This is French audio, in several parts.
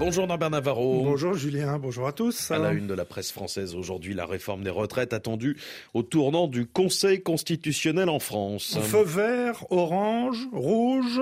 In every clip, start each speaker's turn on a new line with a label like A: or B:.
A: Bonjour Norbert Navarro.
B: Bonjour Julien, bonjour à tous.
A: À la une de la presse française aujourd'hui, la réforme des retraites attendue au tournant du Conseil constitutionnel en France.
B: Feu vert, orange, rouge.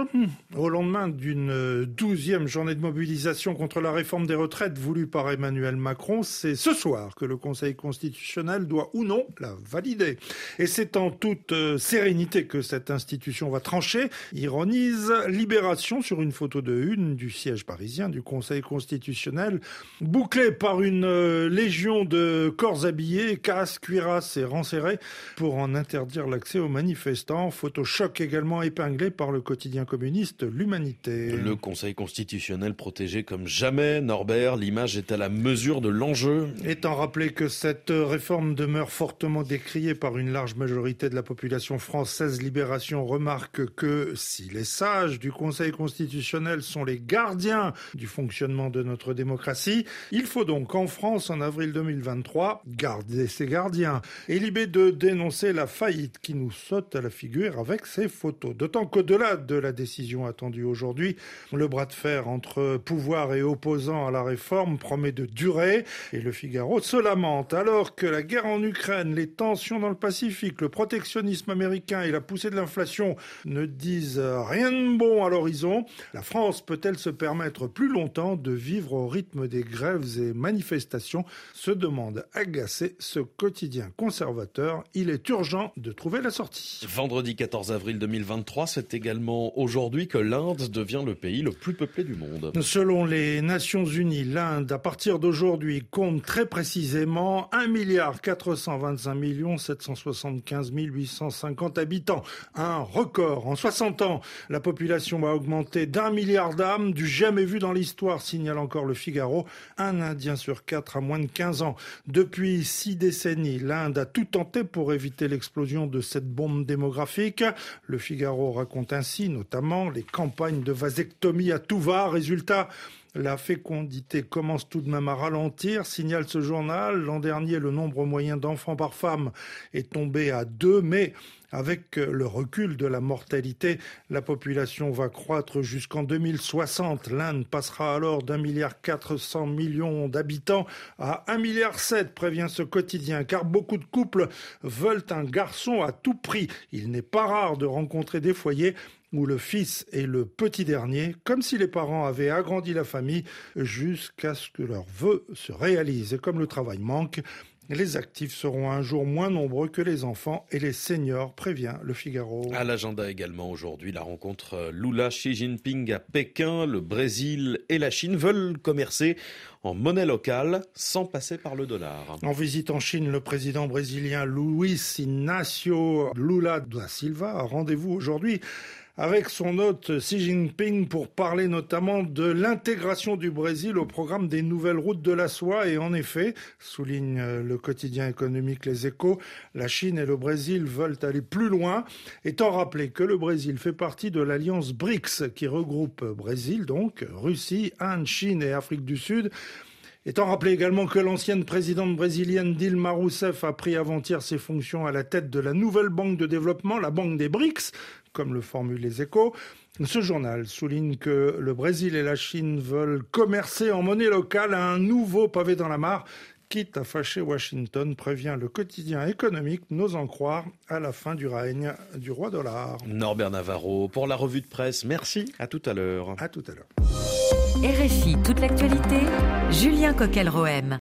B: Au lendemain d'une douzième journée de mobilisation contre la réforme des retraites voulue par Emmanuel Macron, c'est ce soir que le Conseil constitutionnel doit ou non la valider. Et c'est en toute euh, sérénité que cette institution va trancher, ironise Libération sur une photo de une du siège parisien du Conseil constitutionnel, bouclé par une euh, légion de corps habillés, casques, cuirasses et rangs serrés pour en interdire l'accès aux manifestants. Photo choc également épinglée par le quotidien communiste L'Humanité.
A: Le Conseil constitutionnel protégé comme jamais, Norbert, l'image est à la mesure de l'enjeu.
B: Étant rappelé que cette réforme demeure fortement décriée par une large majorité de la population française, Libération remarque que si les sages du Conseil constitutionnel sont les gardiens du fonctionnement de notre démocratie. Il faut donc en France, en avril 2023, garder ses gardiens et libérer de dénoncer la faillite qui nous saute à la figure avec ces photos. D'autant qu'au-delà de la décision attendue aujourd'hui, le bras de fer entre pouvoir et opposants à la réforme promet de durer et le Figaro se lamente alors que la guerre en Ukraine, les tensions dans le Pacifique, le protectionnisme américain et la poussée de l'inflation ne disent rien de bon à l'horizon. La France peut-elle se permettre plus longtemps de vivre au rythme des grèves et manifestations, se demande agacé ce quotidien conservateur. Il est urgent de trouver la sortie.
A: Vendredi 14 avril 2023, c'est également aujourd'hui que l'Inde devient le pays le plus peuplé du monde.
B: Selon les Nations Unies, l'Inde, à partir d'aujourd'hui, compte très précisément 1 milliard 425 millions 775 850 habitants. Un record. En 60 ans, la population a augmenté d'un milliard d'âmes, du jamais vu dans l'histoire signale encore le Figaro, un Indien sur quatre a moins de 15 ans. Depuis six décennies, l'Inde a tout tenté pour éviter l'explosion de cette bombe démographique. Le Figaro raconte ainsi notamment les campagnes de vasectomie à tout va. Résultat, la fécondité commence tout de même à ralentir, signale ce journal. L'an dernier, le nombre moyen d'enfants par femme est tombé à deux, mais avec le recul de la mortalité, la population va croître jusqu'en 2060. L'Inde passera alors d'un milliard 400 millions d'habitants à un milliard 7, prévient ce quotidien, car beaucoup de couples veulent un garçon à tout prix. Il n'est pas rare de rencontrer des foyers où le fils est le petit dernier, comme si les parents avaient agrandi la famille jusqu'à ce que leurs vœux se réalisent. Et comme le travail manque, les actifs seront un jour moins nombreux que les enfants et les seniors, prévient le Figaro.
A: À l'agenda également aujourd'hui, la rencontre Lula-Xi Jinping à Pékin. Le Brésil et la Chine veulent commercer en monnaie locale sans passer par le dollar.
B: En visite en Chine, le président brésilien Luis Inácio Lula da Silva a rendez-vous aujourd'hui avec son hôte Xi Jinping pour parler notamment de l'intégration du Brésil au programme des nouvelles routes de la soie. Et en effet, souligne le quotidien économique Les Échos, la Chine et le Brésil veulent aller plus loin, étant rappelé que le Brésil fait partie de l'alliance BRICS qui regroupe Brésil, donc Russie, Inde, Chine et Afrique du Sud. Étant rappelé également que l'ancienne présidente brésilienne Dilma Rousseff a pris avant-hier ses fonctions à la tête de la nouvelle banque de développement, la banque des BRICS, comme le formulent les échos. Ce journal souligne que le Brésil et la Chine veulent commercer en monnaie locale à un nouveau pavé dans la mare quitte à fâcher Washington, prévient le quotidien économique, n'osant croire à la fin du règne du roi dollar.
A: Norbert Navarro, pour la revue de presse, merci, à tout à l'heure.
B: À tout à l'heure.
C: RFI, toute l'actualité, Julien Coquel-Rohem.